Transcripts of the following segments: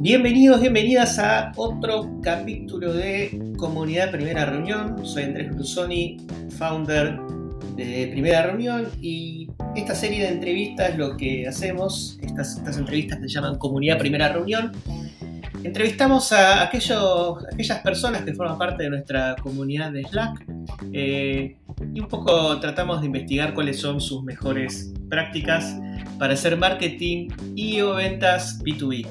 Bienvenidos, bienvenidas a otro capítulo de Comunidad Primera Reunión. Soy Andrés Brusoni, founder de Primera Reunión y esta serie de entrevistas lo que hacemos, estas entrevistas se llaman Comunidad Primera Reunión. Entrevistamos a aquellas personas que forman parte de nuestra comunidad de Slack eh, y un poco tratamos de investigar cuáles son sus mejores prácticas para hacer marketing y o ventas B2B.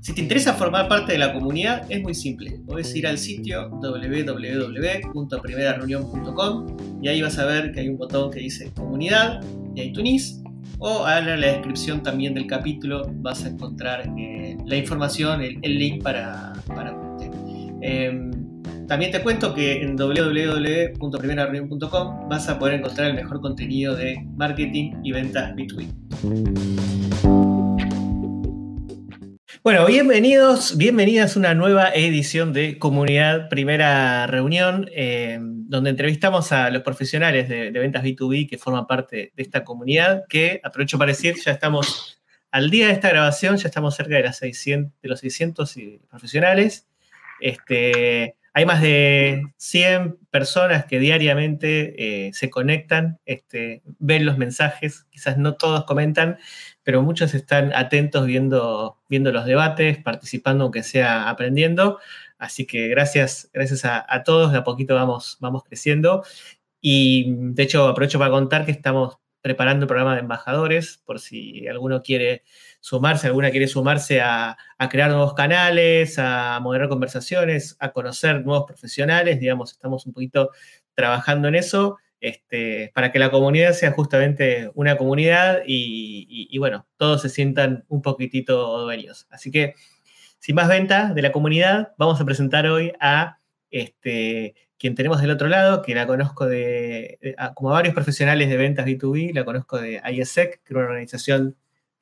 Si te interesa formar parte de la comunidad, es muy simple. Puedes ir al sitio www.primerareunión.com y ahí vas a ver que hay un botón que dice comunidad y ahí tunís. O en la descripción también del capítulo vas a encontrar eh, la información, el, link para, para eh, también te cuento que en www.primerareunión.com vas a poder encontrar el mejor contenido de marketing y ventas B2B. Bueno, bienvenidos, bienvenidas a una nueva edición de Comunidad Primera Reunión, eh, donde entrevistamos a los profesionales de, ventas B2B que forman parte de esta comunidad, que aprovecho para decir, ya estamos al día de esta grabación, ya estamos cerca de, las 600, de los 600 profesionales. Este, hay más de 100 personas que diariamente eh, se conectan, este, ven los mensajes, quizás no todos comentan, pero muchos están atentos viendo, los debates, participando aunque sea aprendiendo. Así que gracias, gracias a, todos, de a poquito vamos, vamos creciendo. Y de hecho aprovecho para contar que estamos preparando un programa de embajadores, por si alguno quiere sumarse, alguna quiere sumarse a, crear nuevos canales, a moderar conversaciones, a conocer nuevos profesionales, digamos, estamos un poquito trabajando en eso. Este, para que la comunidad sea justamente una comunidad y, bueno, todos se sientan un poquitito dueños. Así que, sin más venta de la comunidad, vamos a presentar hoy a este, quien tenemos del otro lado, que la conozco de, como a varios profesionales de ventas B2B, la conozco de ISEC, que era una organización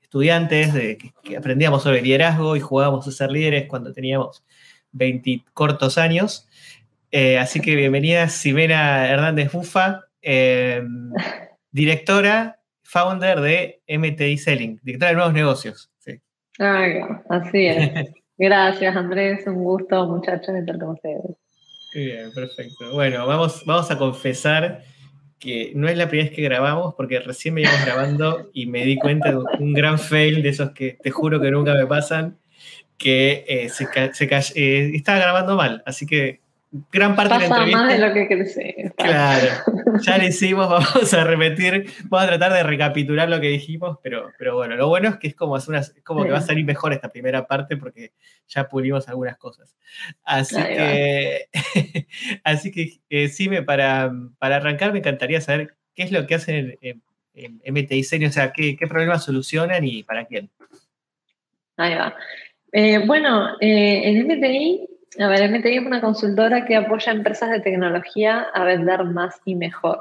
de estudiantes de, que, aprendíamos sobre liderazgo y jugábamos a ser líderes cuando teníamos 20 cortos años. Eh, así que bienvenida Ximena Hernández Bufa, Em, directora, founder de MTI Selling, directora de nuevos negocios. Sí. así es. Gracias, Andrés. Un gusto, muchachos, estar con ustedes. Bien, perfecto. Bueno, vamos, vamos a confesar que no es la primera vez que grabamos, porque recién me íbamos grabando y me di cuenta de un gran fail de esos que te juro que nunca me pasan, que eh, se, se eh, estaba grabando mal. Así que gran parte de la entrevista. más de lo que crece. Claro, ya lo hicimos, vamos a repetir, vamos a tratar de recapitular lo que dijimos, pero, pero bueno, lo bueno es que es como, como que va a salir mejor esta primera parte porque ya pulimos algunas cosas. Así que, así que eh, sí, me, para, para arrancar me encantaría saber qué es lo que hacen en, MTI Senior, o sea, qué, qué, problemas solucionan y para quién. Ahí va. Eh, bueno, eh, en MTI a ver, MTI es una consultora que apoya a empresas de tecnología a vender más y mejor.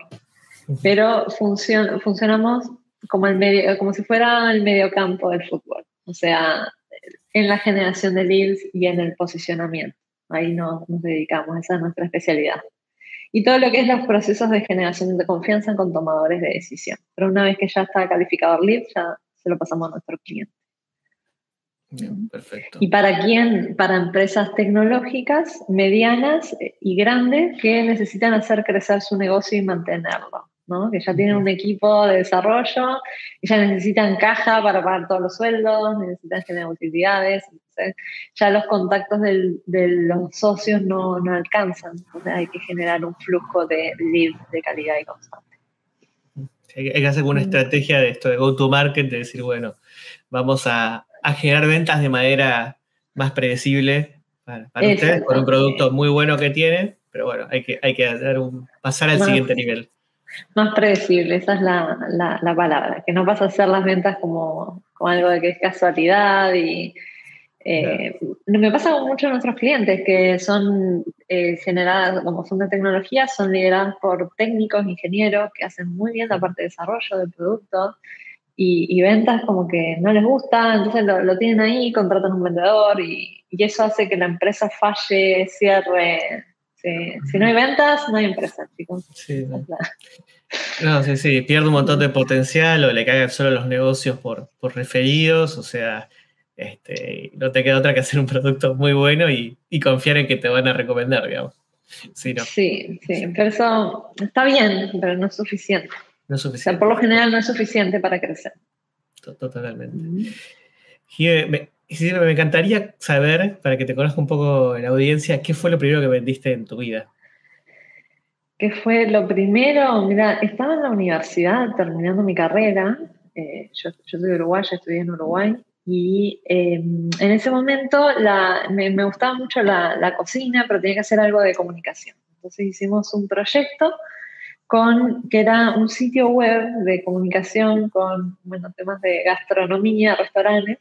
Pero funcionamos como, el medio, como si fuera el medio campo del fútbol. O sea, en la generación de leads y en el posicionamiento. Ahí nos, nos dedicamos, esa es nuestra especialidad. Y todo lo que es los procesos de generación de confianza con tomadores de decisión. Pero una vez que ya está calificado el lead, ya se lo pasamos a nuestro cliente perfecto. ¿Y para quién? Para empresas tecnológicas, medianas y grandes que necesitan hacer crecer su negocio y mantenerlo. ¿no? Que ya tienen un equipo de desarrollo, ya necesitan caja para pagar todos los sueldos, necesitan generar utilidades. ya los contactos de los socios no, no alcanzan. Entonces hay que generar un flujo de lead de calidad y constante. Hay que hacer una estrategia de esto, de go-to-market, de decir, bueno, vamos a, a generar ventas de manera más predecible para, ustedes, con un producto muy bueno que tienen, pero bueno, hay que, hay que un, pasar al siguiente nivel. Más predecible, esa es la, la, palabra, que no vas a hacer las ventas como, como algo de que es casualidad y... Eh, Me pasa con muchos de nuestros clientes que son eh, generadas, como son de tecnología, son lideradas por técnicos, ingenieros que hacen muy bien la parte de desarrollo del producto y, ventas como que no les gusta, entonces lo, tienen ahí, contratan un vendedor y, eso hace que la empresa falle, cierre. Si no hay ventas, no hay empresa, chicos. Sí, no. sí, sí, pierde un montón de potencial o le caen solo los negocios por, por referidos, o sea, este, no te queda otra que hacer un producto muy bueno y, confiar en que te van a recomendar, digamos. Sí, sí, pero eso está bien, pero no es suficiente. No es suficiente. por lo general no es suficiente para crecer. Totalmente. me, me encantaría saber, para que te conozca un poco la audiencia, ¿qué fue lo primero que vendiste en tu vida? ¿Qué fue lo primero? Mira, estaba en la universidad terminando mi carrera. Eh, yo, soy de Uruguay, estudié en Uruguay. Y em, en ese momento me, gustaba mucho la, cocina, pero tenía que hacer algo de comunicación. Entonces hicimos un proyecto con, que era un sitio web de comunicación con bueno, temas de gastronomía, restaurantes.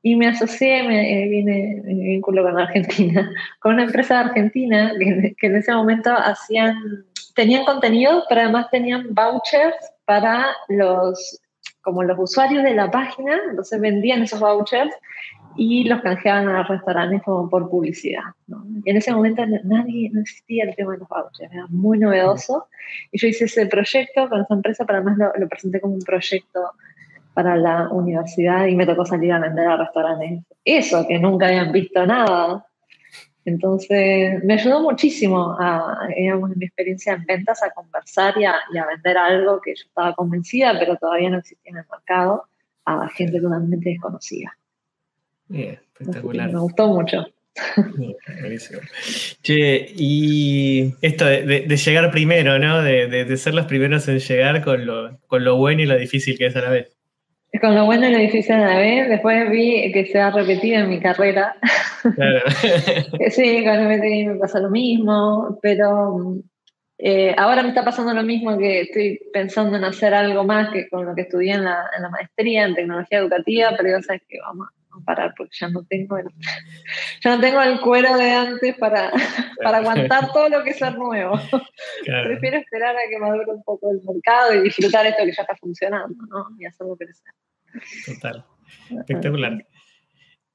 Y me asocié, me, eh, vine, me vinculo con Argentina, con una empresa Argentina que, que en ese momento hacían tenían contenido, pero además tenían vouchers para los, como los usuarios de la página, entonces vendían esos vouchers y los canjeaban a restaurantes como por publicidad. Y en ese momento nadie, no existía el tema de los vouchers, era muy novedoso. Y yo hice ese proyecto con esa empresa, pero además lo, presenté como un proyecto para la universidad y me tocó salir a vender a restaurantes. Eso, que nunca habían visto nada entonces, me ayudó muchísimo, a, digamos, en mi experiencia en ventas, a conversar y a, vender algo que yo estaba convencida, pero todavía no existía en el mercado, a gente totalmente desconocida. Espectacular. Me gustó mucho. buenísimo. Che, y esto de, llegar primero, ¿no? De, ser los primeros en llegar con lo, con lo bueno y lo difícil que es a la vez. Con lo bueno y lo difícil a la vez, después vi que se ha repetido en mi carrera. Claro. sí, con el me pasa lo mismo, pero eh, ahora me está pasando lo mismo que estoy pensando en hacer algo más que con lo que estudié en la, en la maestría en tecnología educativa, pero ya sabes que vamos a parar porque ya no tengo el, ya no tengo el cuero de antes para, para aguantar todo lo que es ser nuevo. Prefiero esperar a que madure un poco el mercado y disfrutar esto que ya está funcionando, ¿no? Y hacerlo crecer. Total. Espectacular.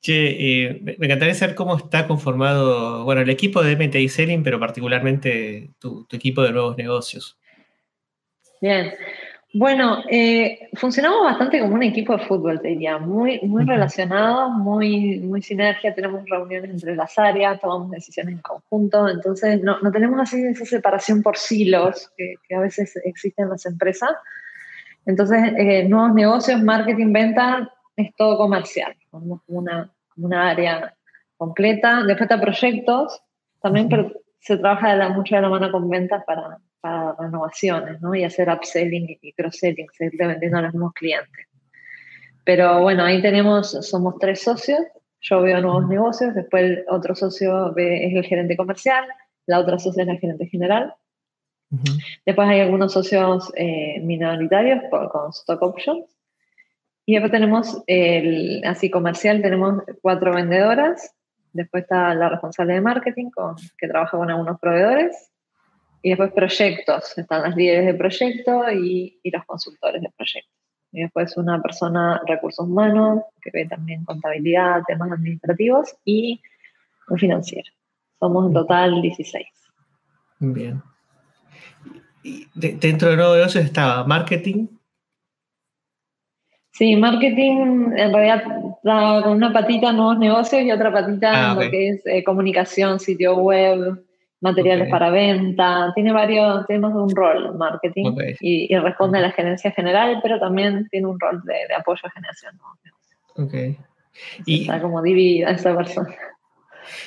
Che, eh, me encantaría saber cómo está conformado, bueno, el equipo de MTI Selling, pero particularmente tu, equipo de nuevos negocios. Bien. Bueno, eh, funcionamos bastante como un equipo de fútbol, te diría, muy, muy relacionados, muy, muy sinergia, tenemos reuniones entre las áreas, tomamos decisiones en conjunto, entonces no, tenemos así esa separación por silos que, a veces existen en las empresas. Entonces, eh, nuevos negocios, marketing, venta, es todo comercial, como una, una área completa. Después está proyectos. También, pero se trabaja de mucho de la mano con ventas para renovaciones, ¿no? Y hacer upselling y cross-selling, seguir vendiendo a los mismos clientes. Pero bueno, ahí tenemos, somos tres socios. Yo veo nuevos negocios, después el otro socio es el gerente comercial, la otra socia es la gerente general. Después hay algunos socios eh, minoritarios con stock options y después tenemos el, así comercial, tenemos cuatro vendedoras. Después está la responsable de marketing, con, que trabaja con algunos proveedores. Y después proyectos, están las líderes de proyecto y, y los consultores de proyectos. Y después una persona, recursos humanos, que ve también contabilidad, temas administrativos y un financiero. Somos en total 16. Bien. Y dentro de nuevo negocio estaba marketing, Sí, marketing en realidad da con una patita nuevos negocios y otra patita en ah, lo que es eh, comunicación, sitio web, materiales para venta. Tiene varios, temas de un rol marketing y, responde a la gerencia general, pero también tiene un rol de, apoyo a generación. Ok. Y, está como dividida esa persona.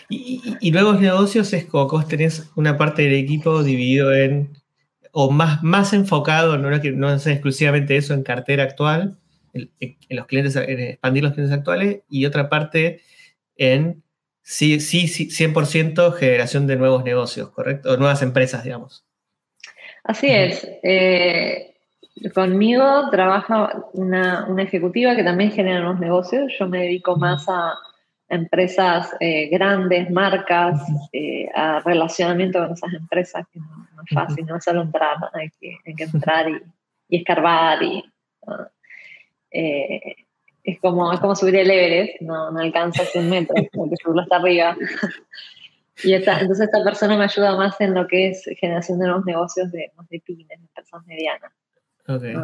Y, nuevos negocios es vos tenés una parte del equipo dividido en, o más, más enfocado, no, no es exclusivamente eso en cartera actual, en, los clientes, expandir los clientes actuales y otra parte en sí, sí, sí 100% generación de nuevos negocios, ¿correcto? O nuevas empresas, digamos. Así es. Eh, conmigo trabaja una, ejecutiva que también genera nuevos negocios. Yo me dedico más a empresas eh, grandes, marcas, eh, a relacionamiento con esas empresas, que no, es fácil, no es solo entrar, hay que, entrar y, y escarbar y es, como, es como subir el Everest, no, no alcanzas un metro, porque subirlo hasta arriba. y entonces esta persona me ayuda más en lo que es generación de nuevos negocios de, de pymes, de personas medianas. Okay.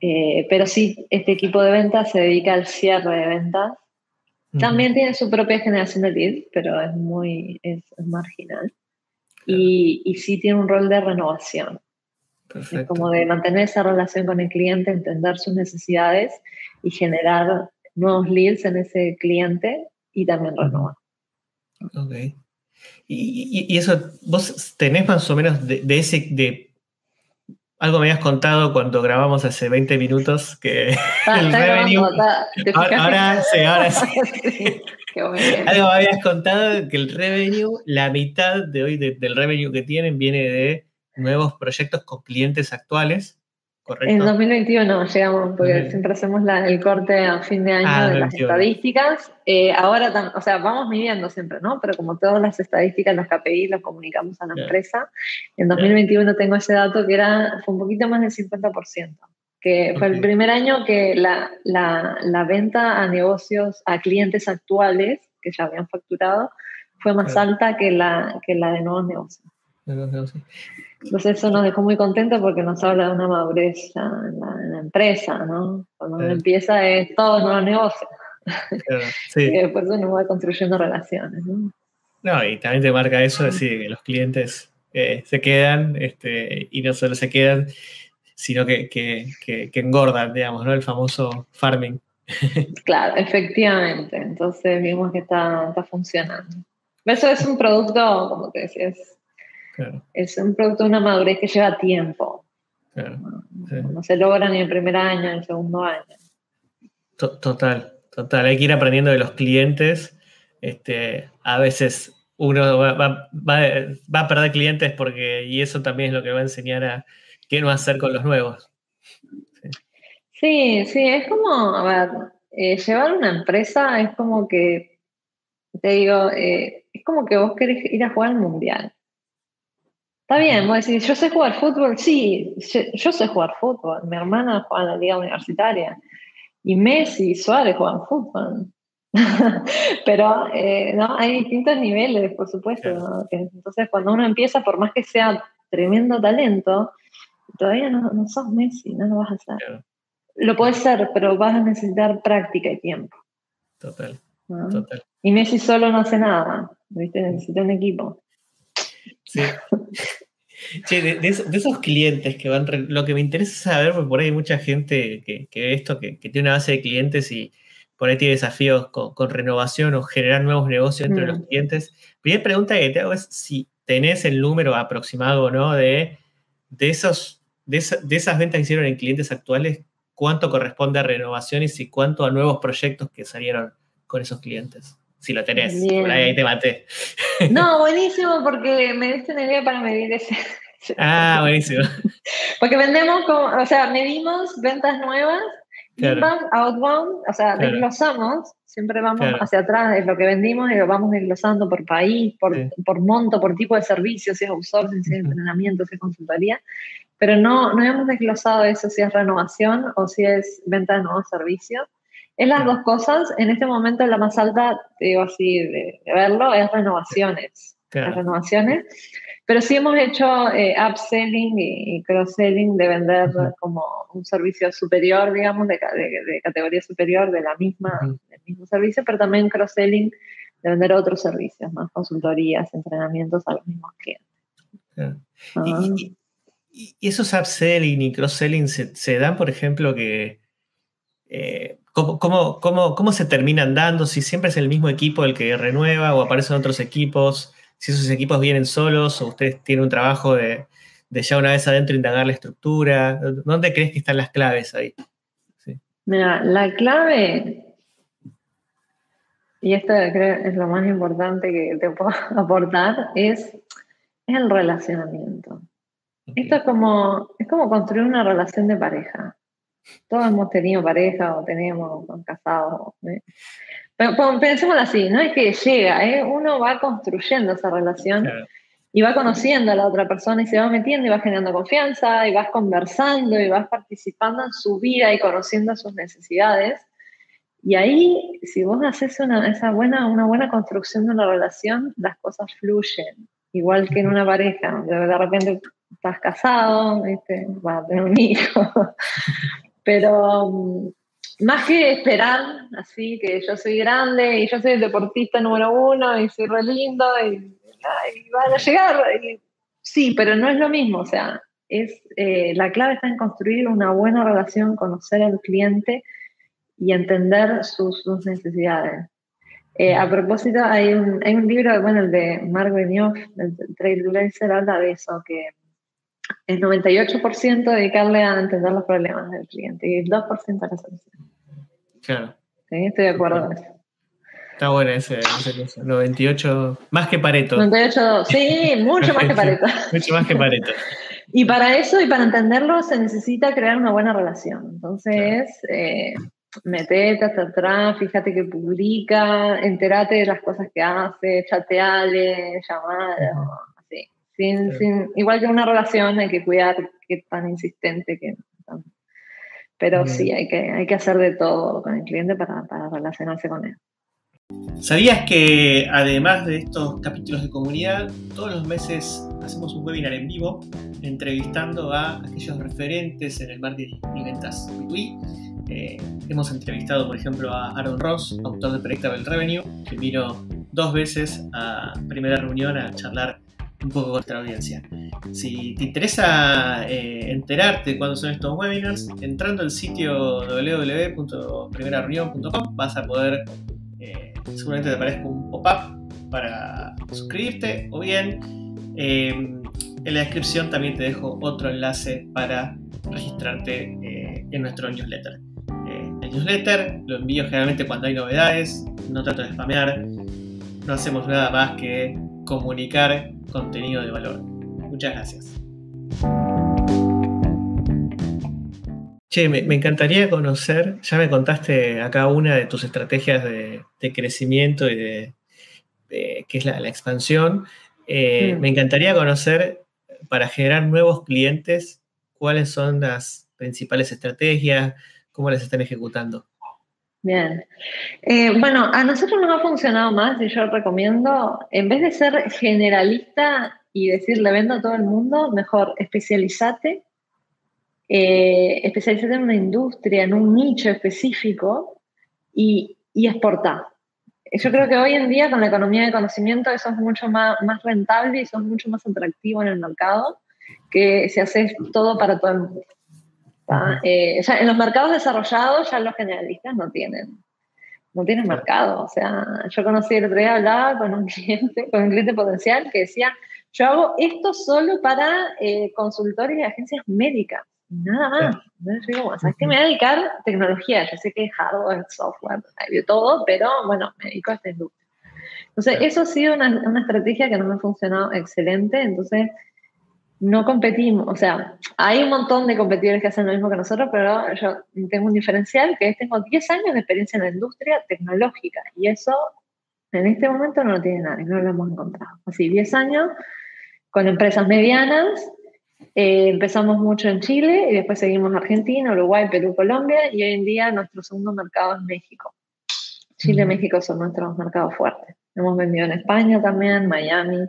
Eh, pero sí, este equipo de ventas se dedica al cierre de ventas También tiene su propia generación de leads, pero es muy es, marginal. Y, y, sí tiene un rol de renovación. Es como de mantener esa relación con el cliente, entender sus necesidades y generar nuevos leads en ese cliente y también renovar. Ok. Y, y, eso, vos tenés más o menos de, ese, de algo me habías contado cuando grabamos hace 20 minutos que ah, el revenue. ahora, sí, ahora sí. algo me habías contado que el revenue, la mitad de hoy del revenue que tienen viene de nuevos proyectos con clientes actuales en 2021 llegamos, porque siempre hacemos el corte a fin de año ah, de las estadísticas. Eh, ahora, o sea, vamos midiendo siempre, ¿no? Pero como todas las estadísticas, los KPI los comunicamos a la empresa. En 2021 tengo ese dato que era, fue un poquito más del 50%, que fue el primer año que la, la, la, venta a negocios, a clientes actuales que ya habían facturado, fue más alta que la, que la de nuevos negocios. Entonces eso nos dejó muy contentos porque nos habla de una madurez en la, empresa, ¿no? Cuando uno empieza es todo nuevo negocio. y después uno va construyendo relaciones, ¿no? No, y también te marca eso, decir, que los clientes eh, se quedan, este, y no solo se quedan, sino que, que, que, engordan, digamos, ¿no? El famoso farming. Claro, efectivamente. Entonces vimos que está, está funcionando. Eso es un producto, como te decías, es un producto de una madurez que lleva tiempo. no, se logra ni el primer año, ni el segundo año. Total, total. Hay que ir aprendiendo de los clientes. Este, a veces uno va, a perder clientes porque, y eso también es lo que va a enseñar a qué no hacer con los nuevos. Sí, sí, es como, a ver, eh, llevar una empresa es como que, te digo, eh, es como que vos querés ir a jugar al mundial. Está bien, vos decís, yo sé jugar fútbol, sí, yo sé jugar fútbol. Mi hermana juega en la liga universitaria y Messi y Suárez juegan fútbol. Pero eh, no, hay distintos niveles, por supuesto. Entonces, cuando uno empieza, por más que sea tremendo talento, todavía no, no sos Messi, no lo vas a hacer. Lo puedes ser, pero vas a necesitar práctica y tiempo. Total. Y Messi solo no hace nada, ¿viste? Necesita un equipo. Sí. de, esos clientes que van, lo que me interesa saber, porque por ahí hay mucha gente que, ve esto, que, tiene una base de clientes y por ahí tiene desafíos con, renovación o generar nuevos negocios entre los mm. clientes. Primera pregunta que te hago es si tenés el número aproximado o no de, de, esos, de, esas ventas que hicieron en clientes actuales, cuánto corresponde a renovaciones y cuánto a nuevos proyectos que salieron con esos clientes si lo tenés. Por ahí te maté. No, buenísimo, porque me diste una idea para medir ese. Ah, buenísimo. Porque vendemos, como, o sea, medimos ventas nuevas, inbound, outbound, o sea, desglosamos, siempre vamos hacia atrás de lo que vendimos y lo vamos desglosando por país, por, por monto, por tipo de servicio, si es outsourcing, si es entrenamiento, si es consultoría, pero no, no hemos desglosado eso si es renovación o si es venta de nuevos servicios. Es las dos cosas. En este momento la más alta, digo así, de, verlo, es renovaciones. renovaciones. Pero sí hemos hecho eh, upselling y, cross-selling de vender como un servicio superior, digamos, de, categoría superior de la misma, del mismo servicio, pero también cross-selling de vender otros servicios, más consultorías, entrenamientos a los mismos clientes. y, esos upselling y cross-selling se, se, dan, por ejemplo, que eh, ¿Cómo, cómo, se terminan dando? Si siempre es el mismo equipo el que renueva o aparecen otros equipos, si esos equipos vienen solos o ustedes tienen un trabajo de, ya una vez adentro indagar la estructura. ¿Dónde crees que están las claves ahí? Mira, la clave, y esto creo es lo más importante que te puedo aportar, es, el relacionamiento. Esto es como, es como construir una relación de pareja. Todos hemos tenido pareja o tenemos casados. Pero, pensémoslo así, no es que llega, ¿eh? uno va construyendo esa relación y va conociendo a la otra persona y se va metiendo y va generando confianza y vas conversando y vas participando en su vida y conociendo sus necesidades. Y ahí, si vos haces una, esa buena, una buena construcción de una relación, las cosas fluyen, igual que en una pareja. De, repente estás casado, vas a tener un hijo. Pero mm, más que esperar, así que yo soy grande y yo soy el deportista número uno y soy re lindo y, van a llegar. sí, pero no es lo mismo, o sea, es, eh, la clave está en construir una buena relación, conocer al cliente y entender sus, necesidades. Eh, a propósito, hay un, hay un libro, bueno, el de Mark Benioff, el Trailblazer, habla de eso, que el 98% dedicarle a entender los problemas del cliente y el 2% a la solución. Claro. Sí, estoy de acuerdo con eso. Está bueno ese, 98, más que Pareto. 98, sí, mucho más que Pareto. mucho más que Pareto. Y para eso y para entenderlo se necesita crear una buena relación. Entonces, eh, metete hasta atrás, fíjate que publica, enterate de las cosas que hace, chateale, llamale, así. Sin, igual que una relación hay que cuidar que tan insistente que... Pero sí, hay que, hay que hacer de todo con el cliente para, para relacionarse con él. ¿Sabías que además de estos capítulos de comunidad, todos los meses hacemos un webinar en vivo entrevistando a aquellos referentes en el marketing y ventas eh, hemos entrevistado, por ejemplo, a Aaron Ross, autor de Predictable Revenue, que vino dos veces a primera reunión a charlar un poco nuestra audiencia. Si te interesa eh, enterarte de cuándo son estos webinars, entrando al sitio www.primerareunión.com vas a poder, eh, seguramente te aparezca un pop-up para suscribirte o bien en la descripción también te dejo otro enlace para registrarte en nuestro newsletter newsletter, lo envío generalmente cuando hay novedades, no trato de spamear, no hacemos nada más que comunicar contenido de valor. Muchas gracias. Che, me, encantaría conocer, ya me contaste acá una de tus estrategias de, crecimiento y de, que es la, expansión. Eh, mm. Me encantaría conocer, para generar nuevos clientes, cuáles son las principales estrategias, ¿Cómo las están ejecutando? Bien. Eh, bueno, a nosotros nos ha funcionado más y yo recomiendo, en vez de ser generalista y decir le vendo a todo el mundo, mejor especializate, eh, especializate en una industria, en un nicho específico y, y exportar. Yo creo que hoy en día con la economía de conocimiento eso es mucho más, más rentable y eso es mucho más atractivo en el mercado que si haces todo para todo el mundo. Eh, en los mercados desarrollados ya los generalistas no tienen, no tienen mercado. O sea, yo conocí el otro día, hablaba con un cliente, con un cliente potencial que decía, yo hago esto solo para eh, consultores y agencias médicas, nada más. Entonces yo digo, ¿sabes qué? Me voy a dedicar a tecnología, yo sé que es hardware, software, hay de todo, pero bueno, me dedico a esta industria. Entonces, eso ha sido una, una estrategia que no me ha funcionado excelente, entonces no competimos, o sea, hay un montón de competidores que hacen lo mismo que nosotros, pero yo tengo un diferencial que es tengo 10 años de experiencia en la industria tecnológica y eso en este momento no lo tiene nadie, no lo hemos encontrado. Así, 10 años con empresas medianas, eh, empezamos mucho en Chile y después seguimos Argentina, Uruguay, Perú, Colombia y hoy en día nuestro segundo mercado es México. Chile y México son nuestros mercados fuertes. Hemos vendido en España también, Miami,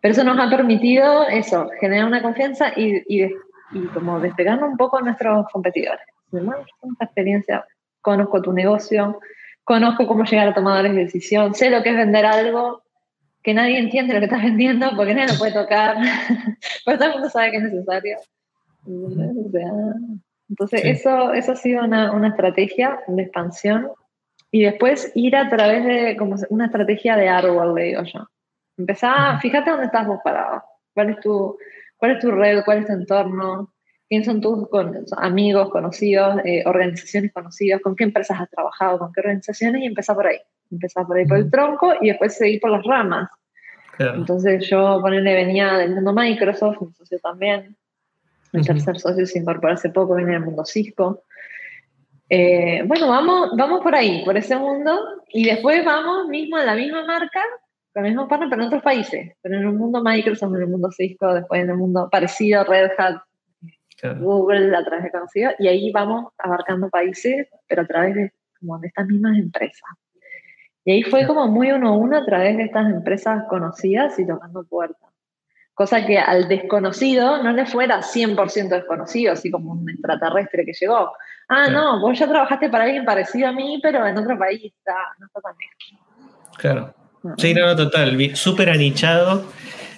pero eso nos ha permitido eso, generar una confianza y, y, como despegarnos un poco a nuestros competidores. Esta experiencia, conozco tu negocio, conozco cómo llegar a tomadores de decisión, sé lo que es vender algo que nadie entiende lo que estás vendiendo porque nadie lo puede tocar, pero todo el mundo sabe que es necesario. Entonces, eso, eso ha sido una, una estrategia de expansión y después ir a través de como una estrategia de árbol, le digo yo. Empezá, fíjate dónde estás vos parado. ¿Cuál es tu, cuál es tu red? ¿Cuál es tu entorno? ¿Quiénes son tus amigos, conocidos, eh, organizaciones conocidas? ¿Con qué empresas has trabajado? ¿Con qué organizaciones? Y empezá por ahí. Empezá por ahí por el tronco y después seguir por las ramas. Entonces yo, ponerle, venía del mundo Microsoft, mi socio también. El tercer socio se incorporó hace poco, viene del mundo Cisco. Eh, bueno, vamos, vamos por ahí, por ese mundo, y después vamos mismo a la misma marca, con el mismo partner, pero en otros países. Pero en el mundo Microsoft, en el mundo Cisco, después en el mundo parecido, Red Hat, Google, a través de conocido, y ahí vamos abarcando países, pero a través de, como de estas mismas empresas. Y ahí fue como muy uno a uno a través de estas empresas conocidas y tocando puertas. cosa que al desconocido no le fuera 100% desconocido, así como un extraterrestre que llegó. Ah, no, vos ya trabajaste para alguien parecido a mí, pero en otro país, está, no está tan bien. Claro. Sí, no, no, total, súper anichado.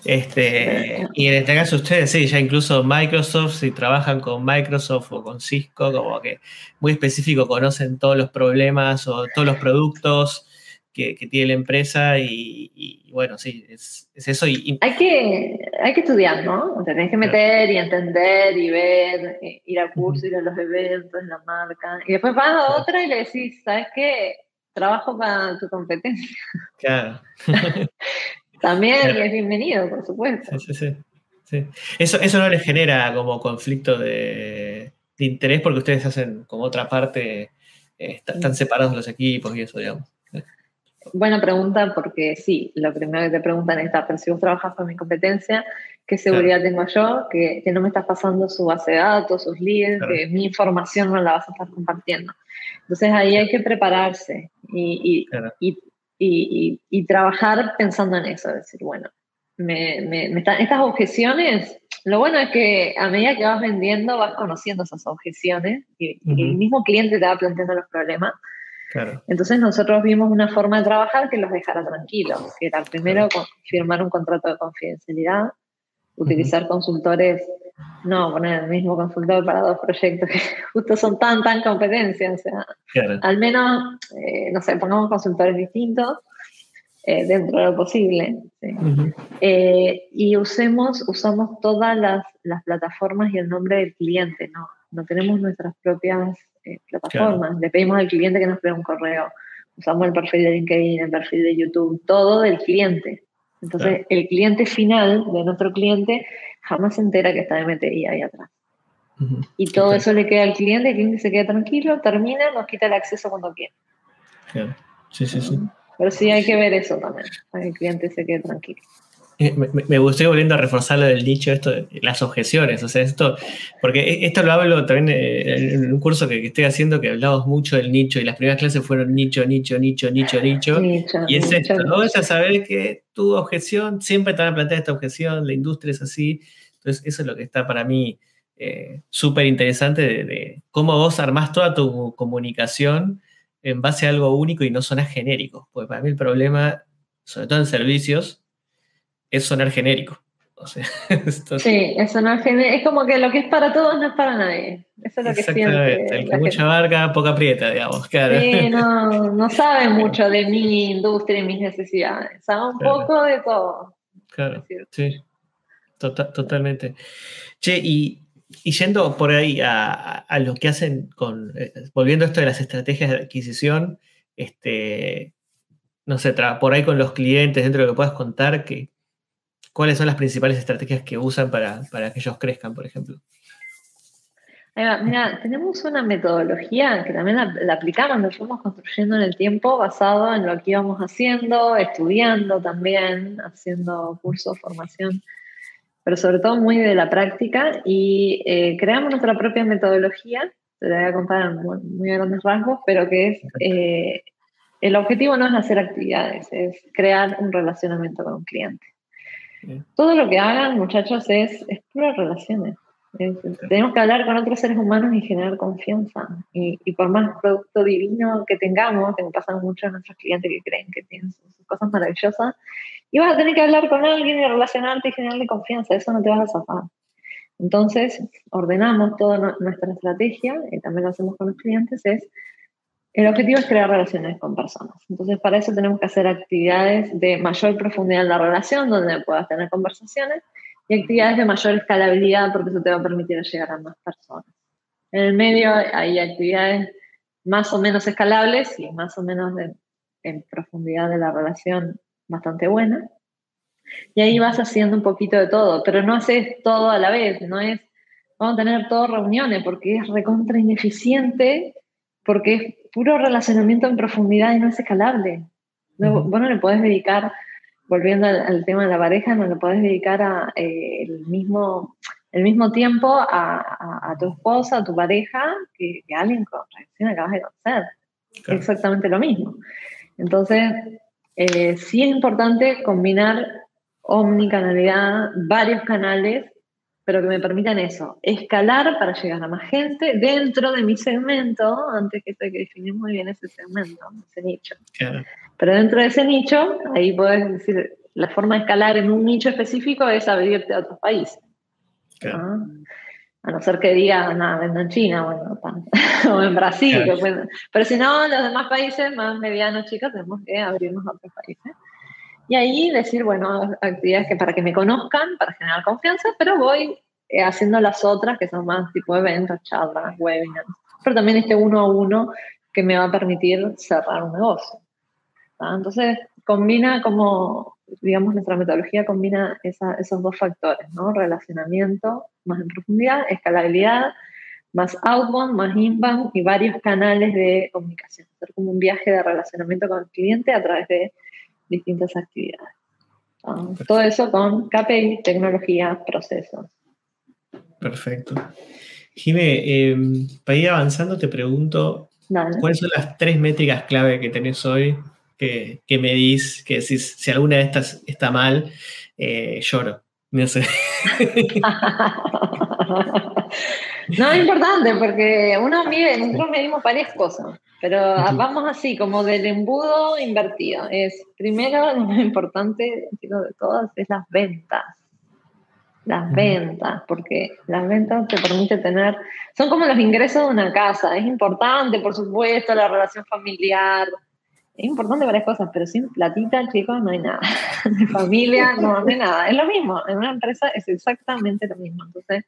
Este, y en este caso ustedes, sí, ya incluso Microsoft, si trabajan con Microsoft o con Cisco, como que muy específico, conocen todos los problemas o todos los productos que, tiene la empresa y, bueno, sí, es, eso. Y, hay, que, hay que estudiar, ¿no? Tenés que meter y entender y ver, eh, ir a cursos, ir a los eventos, la marca. Y después vas a otra y le decís, ¿sabes qué? Trabajo para tu competencia. Claro. También es bienvenido, por supuesto. Sí, sí, sí. Eso, eso no les genera como conflicto de, interés porque ustedes hacen como otra parte, eh, están separados los equipos y eso, digamos. Buena pregunta, porque sí, lo primero que te preguntan es, pero si vos trabajas con mi competencia, ¿qué seguridad tengo yo? Que, no me estás pasando su base de datos, sus leads, que mi información no la vas a estar compartiendo. Entonces ahí hay que prepararse y, y, trabajar pensando en eso, decir, bueno, me, me, estas objeciones, lo bueno es que a medida que vas vendiendo vas conociendo esas objeciones y, el mismo cliente te va planteando los problemas. Entonces nosotros vimos una forma de trabajar que los dejara tranquilos, que era primero firmar un contrato de confidencialidad, utilizar consultores, no poner el mismo consultor para dos proyectos que justo son tan, tan competencias. O sea, al menos, eh, no sé, pongamos consultores distintos eh, dentro de lo posible. Eh, y usemos, usamos todas las, las, plataformas y el nombre del cliente, ¿no? No tenemos nuestras propias plataformas. Le pedimos al cliente que nos cree un correo. Usamos el perfil de LinkedIn, el perfil de YouTube, todo del cliente. Entonces, el cliente final de nuestro cliente jamás se entera que está MTI ahí atrás. Y todo eso le queda al cliente, el cliente se queda tranquilo, termina, nos quita el acceso cuando quiere. Sí, sí, sí. Pero sí hay que ver eso también, para que el cliente se quede tranquilo. Eh, me, me, gustó volviendo a reforzar lo del dicho, esto, las objeciones, o sea, esto, porque e, esto lo hablo también eh, en un curso que, estoy haciendo que hablamos mucho del nicho y las primeras clases fueron nicho, nicho, nicho, nicho, nicho. y es esto, ¿no? Vas a saber que tu objeción, siempre te van a plantear esta objeción, la industria es así, entonces eso es lo que está para mí eh, súper interesante de, cómo vos armás toda tu comunicación en base a algo único y no sonas genérico, porque para mí el problema, sobre todo en servicios, es sonar genérico. sí, es sonar genérico. Es como que lo que es para todos no es para nadie. Eso es lo que siente. El que mucha barca, poca prieta, digamos. Sí, no, no sabe mucho de mi industria y mis necesidades. Sabe un poco de todo. Claro, sí. Tota-, totalmente. Che, y, yendo por ahí a, lo que hacen con, eh, volviendo a esto de las estrategias de adquisición, este, no sé, por ahí con los clientes, dentro de lo que puedas contar, que, ¿Cuáles son las principales estrategias que usan para, para que ellos crezcan, por ejemplo? Mira, tenemos una metodología que también la, aplicamos, la fuimos construyendo en el tiempo basado en lo que íbamos haciendo, estudiando también, haciendo cursos, formación, pero sobre todo muy de la práctica y eh, creamos nuestra propia metodología, te la voy a contar en muy, grandes rasgos, pero que es, eh, el objetivo no es hacer actividades, es crear un relacionamiento con un cliente. Todo lo que hagan, muchachos, es, es pura relaciones. tenemos que hablar con otros seres humanos y generar confianza. Y, por más producto divino que tengamos, que me pasan mucho a nuestros clientes que creen que tienen sus, cosas maravillosas, y vas a tener que hablar con alguien y relacionarte y generarle confianza. Eso no te vas a zafar. Entonces, ordenamos toda nuestra estrategia, y también lo hacemos con los clientes, es el objetivo es crear relaciones con personas. Entonces, para eso tenemos que hacer actividades de mayor profundidad en la relación, donde puedas tener conversaciones, y actividades de mayor escalabilidad, porque eso te va a permitir llegar a más personas. En el medio hay actividades más o menos escalables y más o menos en profundidad de la relación bastante buena. Y ahí vas haciendo un poquito de todo, pero no haces todo a la vez, no es, vamos a tener todo reuniones, porque es recontra ineficiente, porque es puro relacionamiento en profundidad y no es escalable. No, Vos no le podés dedicar, volviendo al, tema de la pareja, no le podés dedicar a, eh, el, mismo, el mismo tiempo a, tu esposa, a tu pareja, que, a alguien con que acabas de conocer. Exactamente lo mismo. Entonces, eh, sí es importante combinar omnicanalidad, varios canales, pero que me permitan eso, escalar para llegar a más gente dentro de mi segmento, antes que esto hay que definir muy bien ese segmento, ese nicho. Pero dentro de ese nicho, ahí puedes decir, la forma de escalar en un nicho específico es abrirte a otros países. A no ser que diga, nada, vendo en China bueno, o en Brasil. pero si no, los demás países más medianos, chicos, tenemos que abrirnos a otros países. Y ahí decir, bueno, actividades que para que me conozcan, para generar confianza, pero voy eh, haciendo las otras que son más tipo eventos, charlas, webinars. Pero también este uno a uno que me va a permitir cerrar un negocio. Entonces, combina como, digamos, nuestra metodología combina esos dos factores, ¿no? Relacionamiento más en profundidad, escalabilidad, más outbound, más inbound y varios canales de comunicación. Hacer como un viaje de relacionamiento con el cliente a través de distintas actividades. todo eso con KPI, tecnología, procesos. Perfecto. Jime, eh, para ir avanzando te pregunto, ¿cuáles son las tres métricas clave que tenés hoy que, que medís, que decís, si alguna de estas está mal, eh, lloro? No sé. no, es importante porque uno mide, nosotros medimos varias cosas, pero vamos así, como del embudo invertido. Es primero, lo más importante de todas es las ventas. Las ventas, porque las ventas te permiten tener, son como los ingresos de una casa. Es importante, por supuesto, la relación familiar, es importante varias cosas, pero sin platita, chicos, no hay nada. De familia, no, hay nada. Es lo mismo, en una empresa es exactamente lo mismo. Entonces,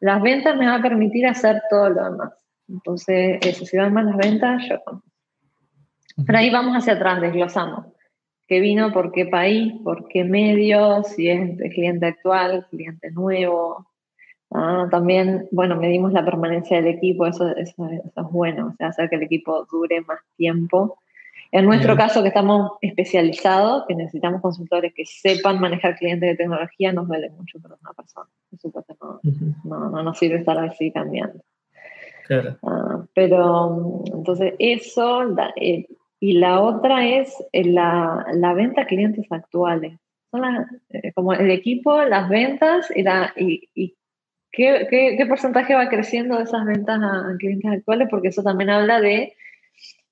las ventas me van a permitir hacer todo lo demás. Entonces, eso, si van más las ventas, yo. Pero ahí vamos hacia atrás, desglosamos. ¿Qué vino? ¿Por qué país? ¿Por qué medio? Si es cliente actual, cliente nuevo. Ah, también, bueno, medimos la permanencia del equipo, eso, eso, eso es bueno, o sea, hacer que el equipo dure más tiempo en nuestro caso, que estamos especializados, que necesitamos consultores que sepan manejar clientes de tecnología, nos duele mucho para una persona. Por supuesto, no, no, nos sirve estar así cambiando. Claro. Ah, pero entonces eso, eh, y la otra es eh, la, la, venta a clientes actuales. Son eh, como el equipo, las ventas y, la, y, y qué, qué, qué, porcentaje va creciendo de esas ventas a clientes actuales, porque eso también habla de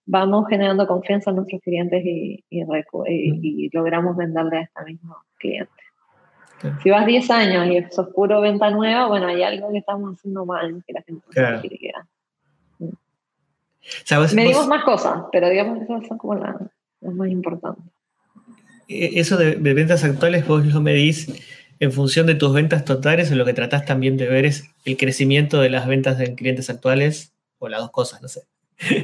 vamos generando confianza en nuestros clientes y, y, logramos venderle a este mismo cliente. Si vas 10 años y es puro venta nueva, bueno, hay algo que estamos haciendo mal que la gente no quiere que mm. Medimos más cosas, pero digamos que esas son como las, más importantes. E, eso de, ventas actuales, vos lo medís en función de tus ventas totales o lo que tratás también de ver es el crecimiento de las ventas en clientes actuales o las dos cosas, no sé.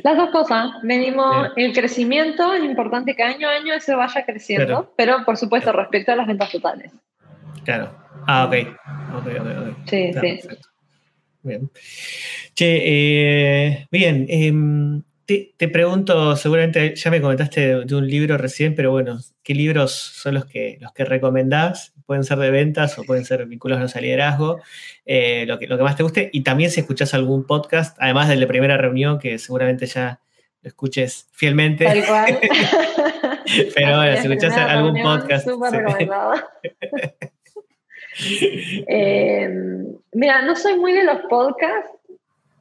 Las dos cosas. Venimos, el crecimiento, es importante que año a año eso vaya creciendo, pero por supuesto respecto a las ventas totales. Claro. Ah, ok. Ok, ok, ok. Sí, sí. Bien. Che, eh, bien. Em, te, pregunto, seguramente ya me comentaste de, un libro recién, pero bueno, ¿qué libros son los que, los que recomendás? Pueden ser de ventas o pueden ser vinculados a liderazgo, eh, lo, que, lo que más te guste. Y también si escuchás algún podcast, además del de primera reunión, que seguramente ya lo escuches fielmente. Tal cual. pero bueno, si escuchás algún podcast. Súper recomendado. Eh, mira, no soy muy de los podcasts,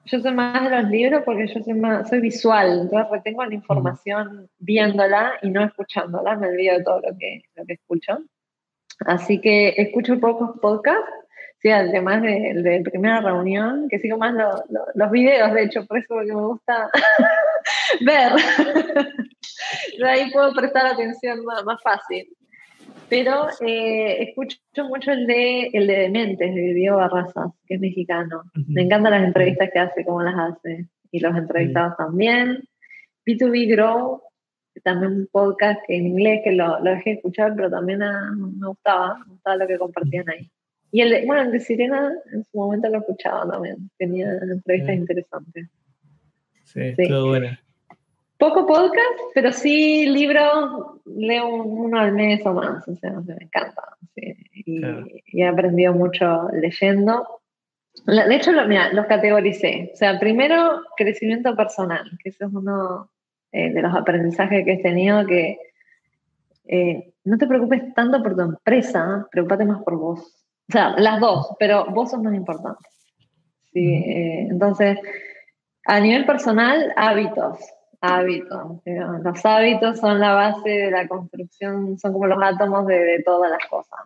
yo soy más de los libros porque yo soy más, soy visual, entonces retengo la información viéndola y no escuchándola, me olvido de todo lo que, lo que escucho. Así que escucho pocos podcasts, sí, además de, de primera reunión, que sigo más los videos, de hecho, por eso porque me gusta ver. de ahí puedo prestar atención más, más fácil. Pero eh, escucho mucho el de, el de Dementes, de Diego Barrazas, que es mexicano. Me encantan las entrevistas que hace, cómo las hace. Y los entrevistados también. B2B Grow, también un podcast que en inglés que lo, lo dejé escuchar, pero también me gustaba, me gustaba lo que compartían ahí. Y el de, bueno, el de Sirena en su momento lo escuchaba también, tenía entrevistas interesantes. Sí, sí. todo bueno. Poco podcast, pero sí libros, leo uno al mes o más, o sea, me encanta. Y, he aprendido mucho leyendo. De hecho, mira, los categoricé. O sea, primero, crecimiento personal, que eso es uno eh, de los aprendizajes que he tenido, que eh, no te preocupes tanto por tu empresa, preocupate más por vos. O sea, las dos, pero vos sos más importante. Sí, eh, entonces, a nivel personal, hábitos. Hábitos. Los hábitos son la base de la construcción, son como los átomos de, todas las cosas.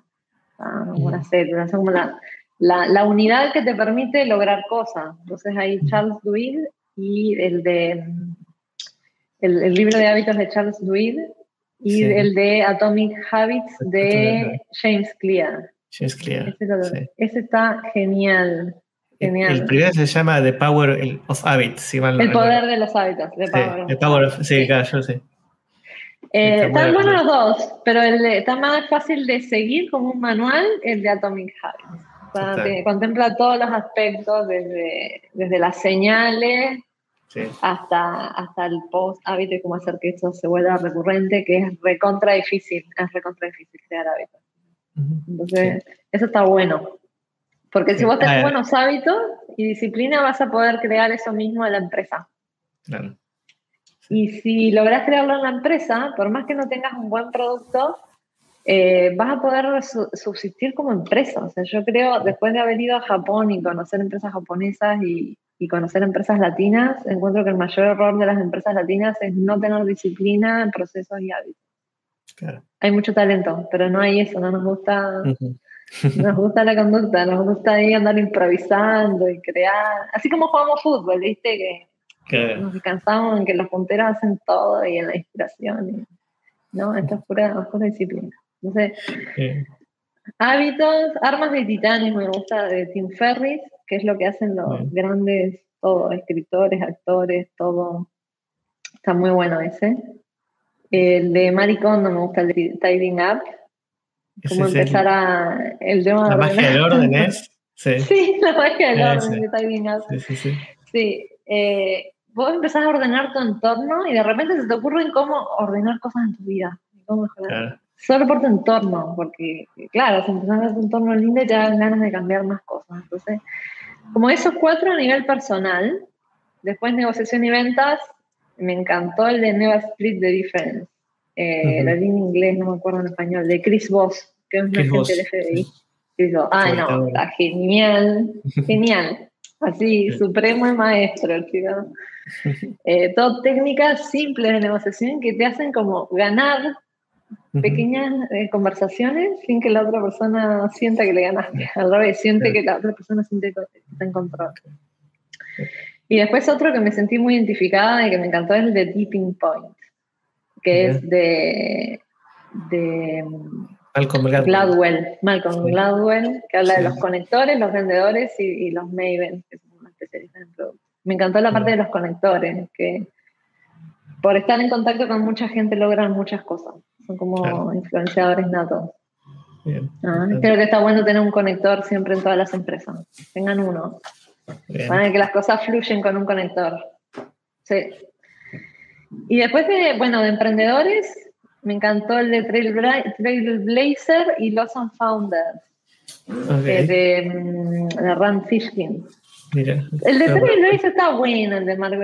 Una célula, son como la, la, unidad que te permite lograr cosas. Entonces hay Charles Duhigg y el de el, libro de hábitos de Charles Duhigg y el de Atomic Habits de James Clear. James Clear. Ese, está genial. Genial. El, primero se llama The Power of Habits. el poder de los hábitos. The Power, of, sí, claro, yo sé. Eh, están buenos los dos, pero el está más fácil de seguir como un manual el de Atomic Habits. contempla todos los aspectos, desde, desde las señales hasta, hasta el post hábito y cómo hacer que eso se vuelva recurrente, que es recontra difícil, es recontra difícil crear hábitos. Entonces, eso está bueno. Porque si vos tenés buenos hábitos y disciplina, vas a poder crear eso mismo en la empresa. Claro. Y si logras crearlo en la empresa, por más que no tengas un buen producto, eh, vas a poder subsistir como empresa. O sea, yo creo, después de haber ido a Japón y conocer empresas japonesas y, y conocer empresas latinas, encuentro que el mayor error de las empresas latinas es no tener disciplina en procesos y hábitos. Hay mucho talento, pero no hay eso, no nos gusta, nos gusta la conducta, nos gusta ahí andar improvisando y crear, así como jugamos fútbol, viste que nos descansamos en que los punteros hacen todo y en la inspiración, ¿no? Esto es pura, disciplina. Entonces, hábitos, armas de titanes, me gusta de Tim Ferris, que es lo que hacen los grandes, todos, escritores, actores, todo. Está muy bueno ese. El de Maricón no me gusta el de Tidying Up. Cómo empezar a. El tema la magia del orden es. Sí. sí, la magia del orden de Tidying Up. Sí, sí, sí. Sí. Eh, vos empezás a ordenar tu entorno y de repente se te ocurre cómo ordenar cosas en tu vida. Cómo mejorar. Solo por tu entorno, porque, claro, si empezás a ver tu entorno lindo, ya dan ganas de cambiar más cosas. Entonces, como esos cuatro a nivel personal, después negociación y ventas, me encantó el de Never Split the Difference. Eh, La línea en inglés, no me acuerdo en español, de Chris Voss, que es un agente del FBI. Chris Voss. Ay, no, está genial, genial. Así, supremo y maestro, chico. Eh, todo técnicas simples de negociación que te hacen como ganar pequeñas eh, conversaciones sin que la otra persona sienta que le ganaste. Al revés, siente que la otra persona siente que está en control. Y después otro que me sentí muy identificada y que me encantó es el de Deeping Point, que es de, de Malcolm Gladwell. Malcolm Gladwell, que habla de los conectores, los vendedores y, los Maven, que son especialistas en productos. Me encantó la parte de los conectores, que por estar en contacto con mucha gente logran muchas cosas. Son como influenciadores natos. Ah, creo que está bueno tener un conector siempre en todas las empresas. Tengan uno. Para que las cosas fluyen con un conector. Sí. Y después de, bueno, de emprendedores, me encantó el de Trailblazer y Los Founders. Eh, de, mm, de Rand Fishkin. El de Trailblazer está bueno, el de Mark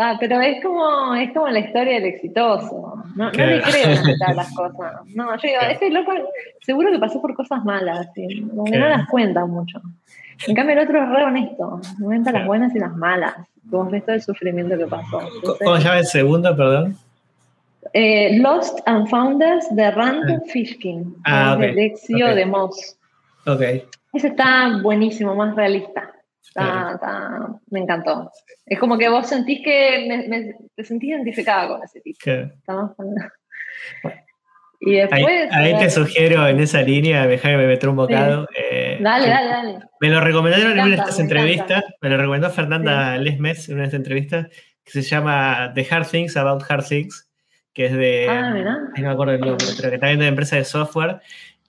Ah, pero es como, es como la historia del exitoso. No, no le creo a las cosas. No, yo digo, ese loco seguro que pasó por cosas malas, que no las cuenta mucho. En cambio, el otro es re honesto, cuenta las buenas y las malas. Como ves todo el sufrimiento que pasó. ¿Cómo se llama el segundo, perdón? Eh, Lost and Founders de Rand ah. Fishkin, ah, okay. de de Moss. Ok. Ese está buenísimo, más realista me encantó. Es como que vos sentís que me, te sentís identificada con ese tipo. Y después. Ahí, te sugiero en esa línea, dejar que me meter un bocado. Eh, dale, dale, dale. Me lo recomendaron en una de estas entrevistas, me, lo recomendó Fernanda Lesmes en una de estas entrevistas, que se llama The Hard Things About Hard Things, que es de. Ah, no me acuerdo el nombre, pero que está viendo de empresa de software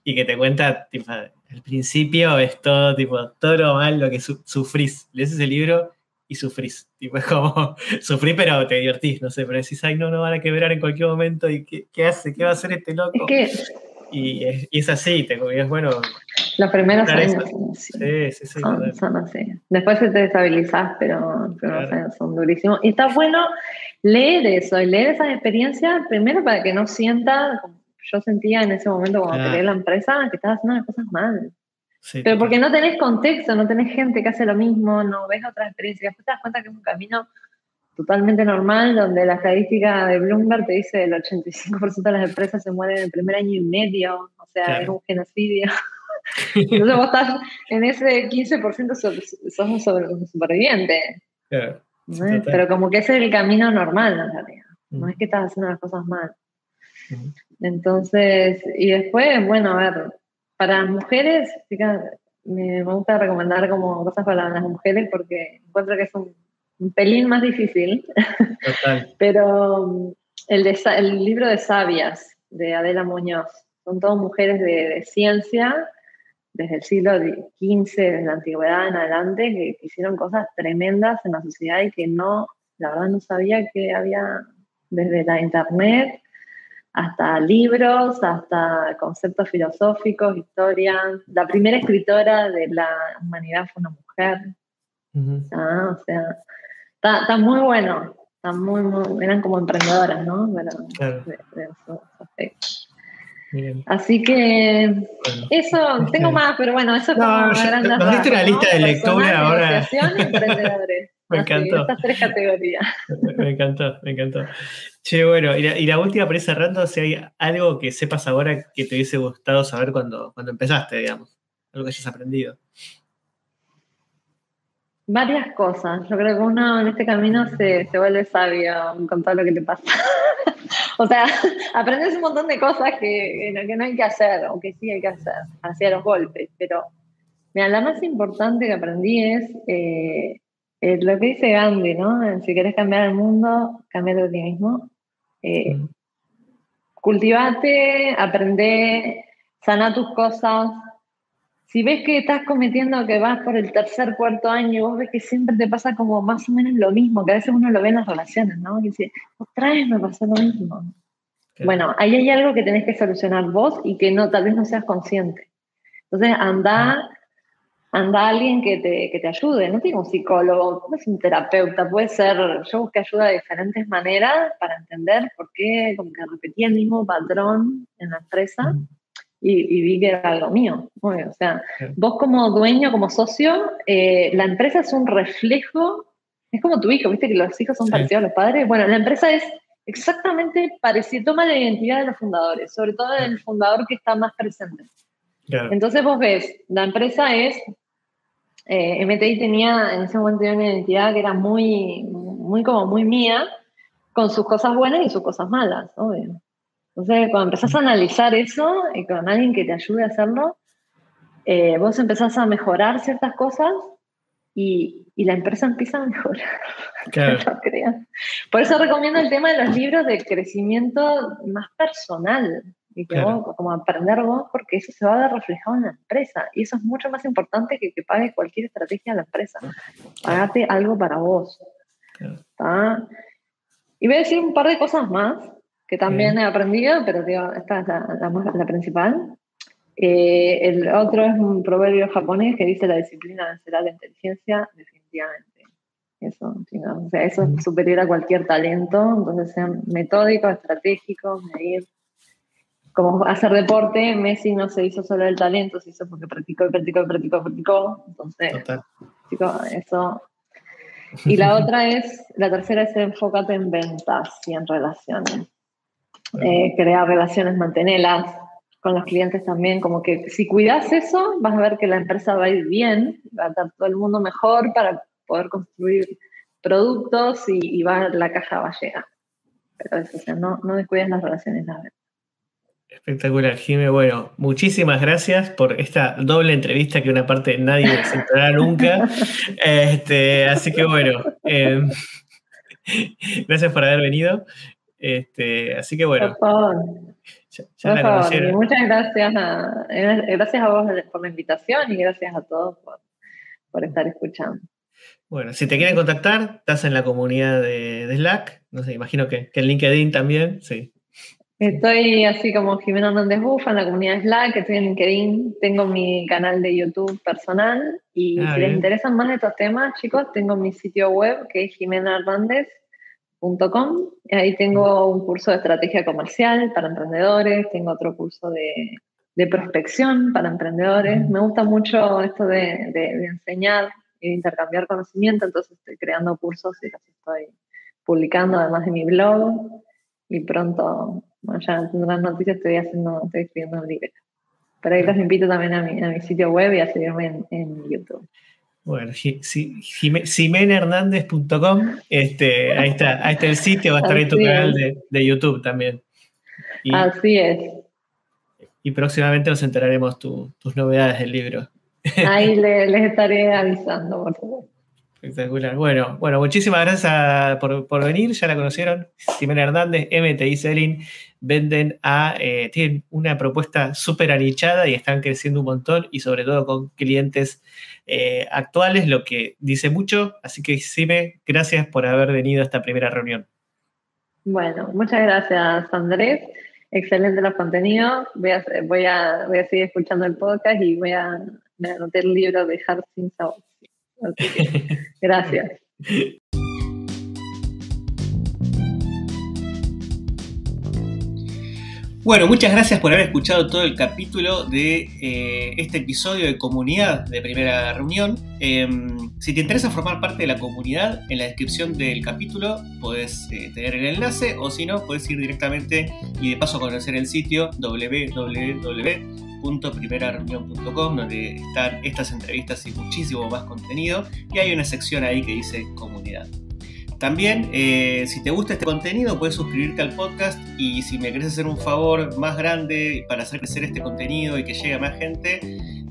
y que te cuenta, tipo, el principio es todo, tipo, todo lo mal lo que sufrís. Lees ese libro y sufrís. Tipo, es como, sufrí pero te divertís, no sé, pero decís, ay, no, no van a quebrar en cualquier momento y ¿qué, hace? ¿Qué va a hacer este loco? y, es, así, te, es bueno. Los primeros años sí, sí, sí, son, así. Después te destabilizás, pero, pero son durísimos. Y está bueno leer eso, leer esas experiencias, primero para que no sientas yo sentía en ese momento cuando creé la empresa que estaba haciendo las cosas mal. Pero porque no tenés contexto, no tenés gente que hace lo mismo, no ves otras experiencias. Después te das cuenta que es un camino totalmente normal, donde la estadística de Bloomberg te dice que el 85% de las empresas se mueren en el primer año y medio, o sea, es un genocidio. Entonces vos estás en ese 15% sos un superviviente. Pero como que ese es el camino normal en realidad. No es que estás haciendo las cosas mal. Entonces, y después, bueno, a ver, para las mujeres, me gusta recomendar como cosas para las mujeres porque encuentro que es un, pelín más difícil. Total. Pero el, el libro de Sabias de Adela Muñoz, son todas mujeres de ciencia desde el siglo XV, desde la antigüedad en adelante, que, hicieron cosas tremendas en la sociedad y que no, la verdad no sabía que había desde la internet hasta libros, hasta conceptos filosóficos, historia. La primera escritora de la humanidad fue una mujer. Ah, o sea, está, muy bueno. Está muy, muy, eran como emprendedoras, ¿no? claro. Así que eso, tengo más, pero bueno, eso es como no, una Nos diste una lista de lectura ahora. me encantó. estas tres categorías. Me encantó, me encantó. Che, bueno, y la, última para ir cerrando, si hay algo que sepas ahora que te hubiese gustado saber cuando, cuando empezaste, digamos, algo que hayas aprendido. Varias cosas. Yo creo que uno en este camino se, se vuelve sabio con todo lo que te pasa. o sea, aprendes un montón de cosas que, que, no hay que hacer o que sí hay que hacer, hacia los golpes. Pero, mira, la más importante que aprendí es eh, lo que dice Gandhi, ¿no? Si quieres cambiar el mundo, cambia de ti mismo. Eh, cultivate, aprende, sana tus cosas, si ves que estás cometiendo que vas por el tercer, cuarto año vos ves que siempre te pasa como más o menos lo mismo, que a veces uno lo ve en las relaciones, ¿no? Y dice, otra vez me pasó lo mismo. Bueno, ahí hay algo que tenés que solucionar vos y que no, tal vez no seas consciente. Entonces, anda, anda alguien que te, que te ayude, no tiene un psicólogo, no es un terapeuta, puede ser, yo busqué ayuda de diferentes maneras para entender por qué como que repetía el mismo patrón en la empresa y, vi que era algo mío. O sea, vos como dueño, como socio, eh, la empresa es un reflejo, es como tu hijo, viste que los hijos son parecidos a los padres. Bueno, la empresa es exactamente parecida, toma la identidad de los fundadores, sobre todo del fundador que está más presente. Entonces vos ves, la empresa es, eh, MTI tenía, en ese momento una identidad que era muy, muy como muy mía, con sus cosas buenas y sus cosas malas, obvio. Entonces, cuando empezás a analizar eso y con alguien que te ayude a hacerlo, eh, vos empezás a mejorar ciertas cosas y, y, la empresa empieza a mejorar. Claro. Por eso recomiendo el tema de los libros de crecimiento más personal. Y que vos, como aprender vos, porque eso se va a ver reflejado en la empresa. Y eso es mucho más importante que que pagues cualquier estrategia de la empresa. Pagate algo para vos. Y voy a decir un par de cosas más que también he aprendido, pero digo, esta es la, la, principal. Eh, el otro es un proverbio japonés que dice la disciplina vencerá la inteligencia, definitivamente. Eso, o sea, eso es superior a cualquier talento, entonces sean metódicos, estratégicos, medir. Como hacer deporte, Messi no se hizo solo el talento, se hizo porque practicó y practicó y practicó practicó. Entonces, eso. Y la otra es, la tercera es enfócate en ventas y en relaciones. Eh, crear relaciones, mantenerlas con los clientes también, como que si cuidas eso, vas a ver que la empresa va a ir bien, va a estar todo el mundo mejor para poder construir productos y, va, la caja va a llegar. Pero eso, o sea, no, no descuides las relaciones, la verdad. Espectacular, Jimé. Bueno, muchísimas gracias por esta doble entrevista que una parte nadie se enterará nunca. Este, así que bueno, eh, gracias por haber venido. Este, así que bueno. Por favor. muchas gracias a, gracias a vos por la invitación y gracias a todos por, estar escuchando. Bueno, si te quieren contactar, estás en la comunidad de, Slack. No sé, imagino que, en LinkedIn también, sí. Estoy así como Jimena Hernández Bufa en la comunidad de Slack, estoy en LinkedIn, tengo mi canal de YouTube personal y ah, si les interesan más de estos temas, chicos, tengo mi sitio web que es Jimena Hernández y ahí tengo un curso de estrategia comercial para emprendedores, tengo otro curso de, prospección para emprendedores. Me gusta mucho esto de, enseñar e intercambiar conocimiento, entonces estoy creando cursos y los estoy publicando además de mi blog y pronto, bueno, ya tendrán noticias, estoy haciendo, estoy escribiendo un libro. Pero ahí los invito también a mi, a mi sitio web y a seguirme en YouTube. Bueno, simenhernandez.com, este, ahí está, ahí está el sitio, va a estar en tu canal de, YouTube también. Así es. Y próximamente nos enteraremos tus novedades del libro. Ahí les, estaré avisando, por favor. Espectacular. Bueno, bueno, muchísimas gracias por, venir. Ya la conocieron. Ximena Hernández, MTI Selling, venden a. Eh, tienen una propuesta súper anichada y están creciendo un montón y sobre todo con clientes eh, actuales, lo que dice mucho. Así que, Sime, gracias por haber venido a esta primera reunión. Bueno, muchas gracias, Andrés. Excelente los contenidos. Voy a, voy a, voy a seguir escuchando el podcast y voy a, anotar el libro de Hard Sin Sabor. gracias. Bueno, muchas gracias por haber escuchado todo el capítulo de eh, este episodio de comunidad de primera reunión. Em, si te interesa formar parte de la comunidad, en la descripción del capítulo puedes eh, tener el enlace o si no, puedes ir directamente y de paso conocer el sitio www.primerareunión.com donde están estas entrevistas y muchísimo más contenido y hay una sección ahí que dice comunidad. También, eh, si te gusta este contenido, puedes suscribirte al podcast y si me querés hacer un favor más grande para hacer crecer este contenido y que llegue a más gente,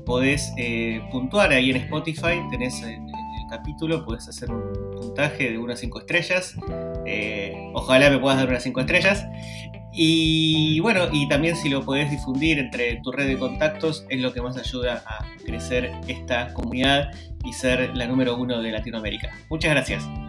podés eh, puntuar ahí en Spotify, tenés en, el capítulo, podés hacer un puntaje de unas 5 estrellas. Eh, ojalá me puedas dar unas 5 estrellas. Y bueno, y también si lo podés difundir entre tu red de contactos, es lo que más ayuda a crecer esta comunidad y ser la número uno de Latinoamérica. Muchas gracias.